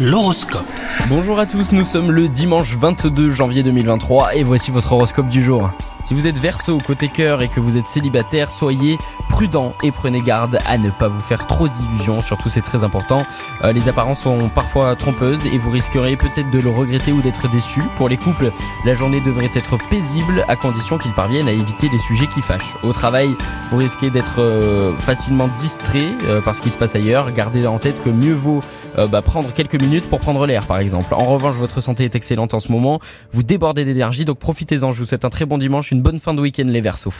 L'horoscope. Bonjour à tous, nous sommes le dimanche 22 janvier 2023 et voici votre horoscope du jour. Si vous êtes verso côté cœur et que vous êtes célibataire, soyez prudent et prenez garde à ne pas vous faire trop d'illusions, surtout c'est très important. Euh, les apparences sont parfois trompeuses et vous risquerez peut-être de le regretter ou d'être déçu. Pour les couples, la journée devrait être paisible à condition qu'ils parviennent à éviter les sujets qui fâchent. Au travail, vous risquez d'être euh, facilement distrait euh, par ce qui se passe ailleurs. Gardez en tête que mieux vaut bah, prendre quelques minutes pour prendre l'air par exemple. En revanche, votre santé est excellente en ce moment, vous débordez d'énergie donc profitez-en. Je vous souhaite un très bon dimanche, bonne fin de week-end les Verseaux.